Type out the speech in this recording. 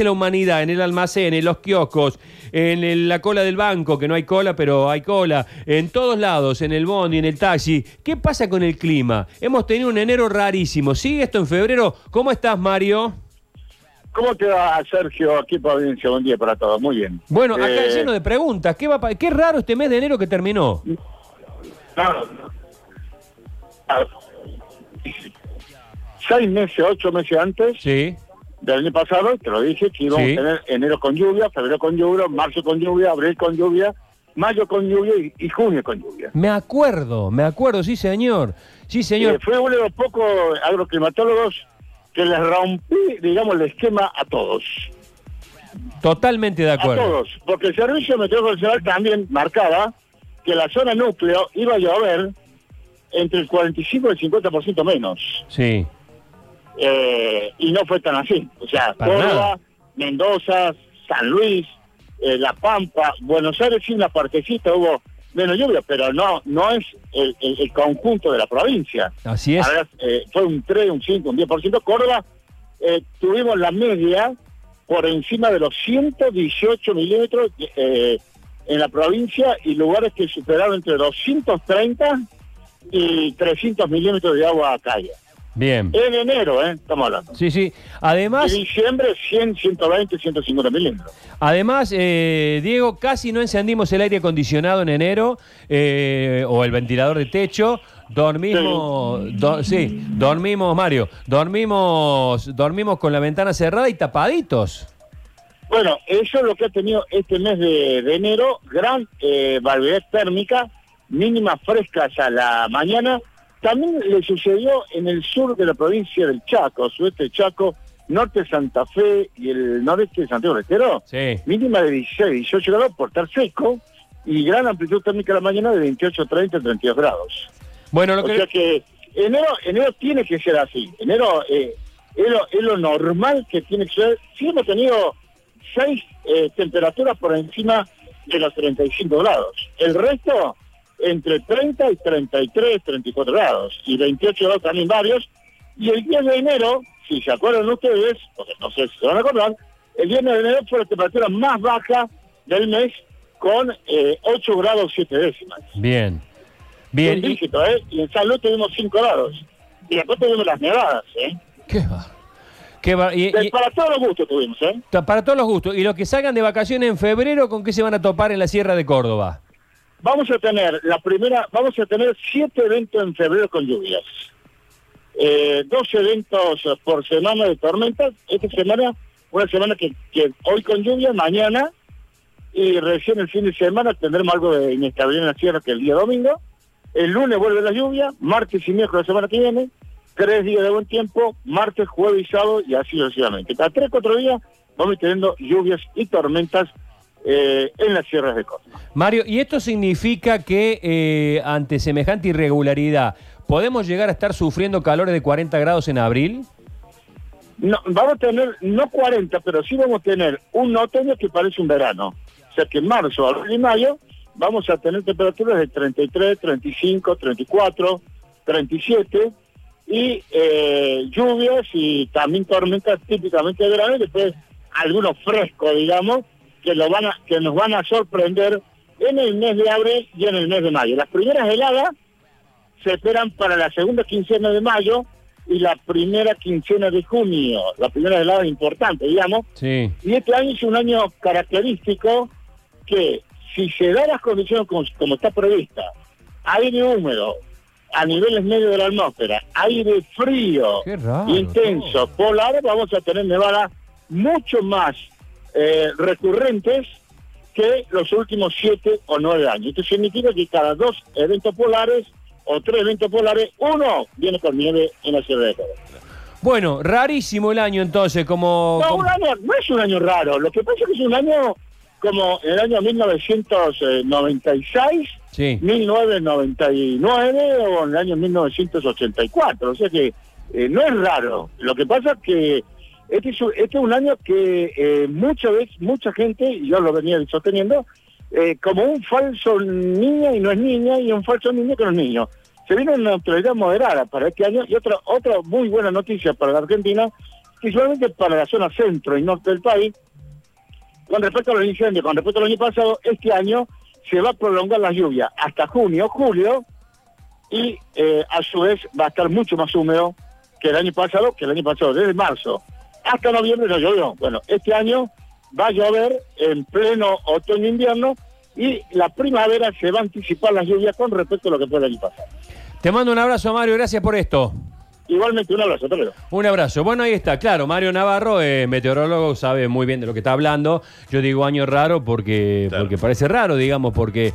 de la humanidad, en el almacén, en los kioscos, en el- la cola del banco, que no hay cola, pero hay cola, en todos lados, en el bondi, en el taxi. ¿Qué pasa con el clima? Hemos tenido un enero rarísimo. ¿Sigue esto en febrero? ¿Cómo estás, Mario? ¿Cómo te va, Sergio? Aquí por audiencia, buen día para todos. Muy bien. Bueno, acá Eh, lleno de preguntas. ¿Qué, va pa- qué raro este mes de enero que terminó. no, ah, Seis meses, ocho meses antes Sí, del año pasado, te lo dije, que íbamos Sí. a tener enero con lluvia, febrero con lluvia, marzo con lluvia, abril con lluvia, mayo con lluvia y, y junio con lluvia. me acuerdo, me acuerdo, sí, señor. Sí, Eh, señor. fue uno de los pocos agroclimatólogos que les rompí, digamos, el esquema a todos. Totalmente de A acuerdo. todos, porque el Servicio Meteorológico Nacional también marcaba que la zona núcleo iba a llover entre el 45 y el 50% menos. Sí. Eh, y no fue tan así. O sea, Para Córdoba, nada. Mendoza, San Luis, eh, La Pampa, Buenos Aires sí una partecita hubo menos lluvia, pero no no es el, el- el conjunto de la provincia. Así es. A ver, eh, fue un 3, un 5, un 10%. Córdoba tuvimos la media por encima de los 118 milímetros en la provincia y lugares que superaron entre 230 y 300 milímetros de agua calle. Bien. En enero, ¿eh? Estamos hablando. Sí, sí. Además, En diciembre 100, 120, 150 milímetros. Además, eh, Diego, casi no encendimos el aire acondicionado en enero eh, o el ventilador de techo. Dormimos, do- sí, dormimos, Mario, dormimos, dormimos con la ventana cerrada y tapaditos. Bueno, eso es lo que ha tenido este mes de, de enero, gran eh, validez térmica, mínimas frescas a la mañana. También le sucedió en el sur de la provincia del Chaco, sudeste del Chaco, norte de Santa Fe y el noreste de Santiago del Estero. Sí. Mínima de 16, 18 grados por estar seco y gran amplitud térmica a la mañana de 28, 30, 32 grados. Bueno, lo O que sea que enero, enero tiene que ser así. Enero eh, es, lo, es lo normal que tiene que ser. Sí hemos tenido seis eh, temperaturas por encima de los 35 grados. El resto entre 30 y 33, 34 grados. Y 28 grados también varios. Y el 10 de enero, si se acuerdan ustedes, porque no sé si se van a acordar, el 10 de enero fue la temperatura más baja del mes con eh, 8 grados 7 décimas. bien, bien. Y, dígito, ¿eh? Y en San Luis tuvimos 5 grados. Y después tuvimos las nevadas, ¿eh? ¿Qué va? ¿Qué va? Y- y- para todos los gustos tuvimos, ¿eh? para todos los gustos. Y los que salgan de vacaciones en febrero, ¿con qué se van a topar en la Sierra de Córdoba? Vamos a tener la primera, vamos a tener siete eventos en febrero con lluvias. Eh, dos eventos por semana de tormentas. Esta semana, una semana que, que hoy con lluvia, mañana, y recién el fin de semana tendremos algo de inestabilidad en la sierra que el día domingo. El lunes vuelve la lluvia, martes y miércoles la semana que viene, tres días de buen tiempo, martes, jueves y sábado, y así sucesivamente. Cada tres, cuatro días vamos teniendo lluvias y tormentas eh, en las sierras de Córdoba. Mario, ¿y esto significa que eh, ante semejante irregularidad podemos llegar a estar sufriendo calores de 40 grados en abril? No, vamos a tener, no 40, pero sí vamos a tener un otoño que parece un verano. O sea que en marzo, abril y mayo vamos a tener temperaturas de 33, 35, 34, 37 y eh, lluvias y también tormentas típicamente de verano y después algunos frescos, digamos, que, lo van a, que nos van a sorprender en el mes de abril y en el mes de mayo. Las primeras heladas se esperan para la segunda quincena de mayo y la primera quincena de junio, la primera helada importante, digamos. Sí. Y este año es un año característico que si se da las condiciones como, como está prevista, aire húmedo a niveles medios de la atmósfera, aire frío, raro, intenso, polar, vamos a tener nevadas mucho más eh, recurrentes que los últimos siete o nueve años. Esto significa que cada dos eventos polares o tres eventos polares, uno viene con nieve en la Sierra de Córdoba. Bueno, rarísimo el año entonces, como... No, como- un año, no es un año raro, lo que pasa es que es un año como el año 1996, Sí. 1999 o en el año 1984, o sea que eh, no es raro. Lo que pasa es que este es este es un año que eh, muchas veces, mucha gente, y yo lo venía sosteniendo, eh, como un falso niño y no es niña, y un falso niño que no es niño. Se viene una neutralidad moderada para este año, y otra, otra muy buena noticia para la Argentina principalmente para la zona centro y norte del país. Con respecto a los incendios, con respecto al año pasado, este año se va a prolongar la lluvia hasta junio, julio, y eh, a su vez va a estar mucho más húmedo que el año pasado, que el año pasado, desde marzo hasta noviembre no llovió. Bueno, este año va a llover en pleno otoño-invierno y la primavera se va a anticipar las lluvias con respecto a lo que fue el año pasado. Te mando un abrazo, Mario, gracias por esto. Igualmente, un abrazo, pero. Un abrazo. Bueno, ahí está, claro, Mario Navarro, eh, meteorólogo, sabe muy bien de lo que está hablando. Yo digo año raro porque, Claro. porque parece raro, digamos, porque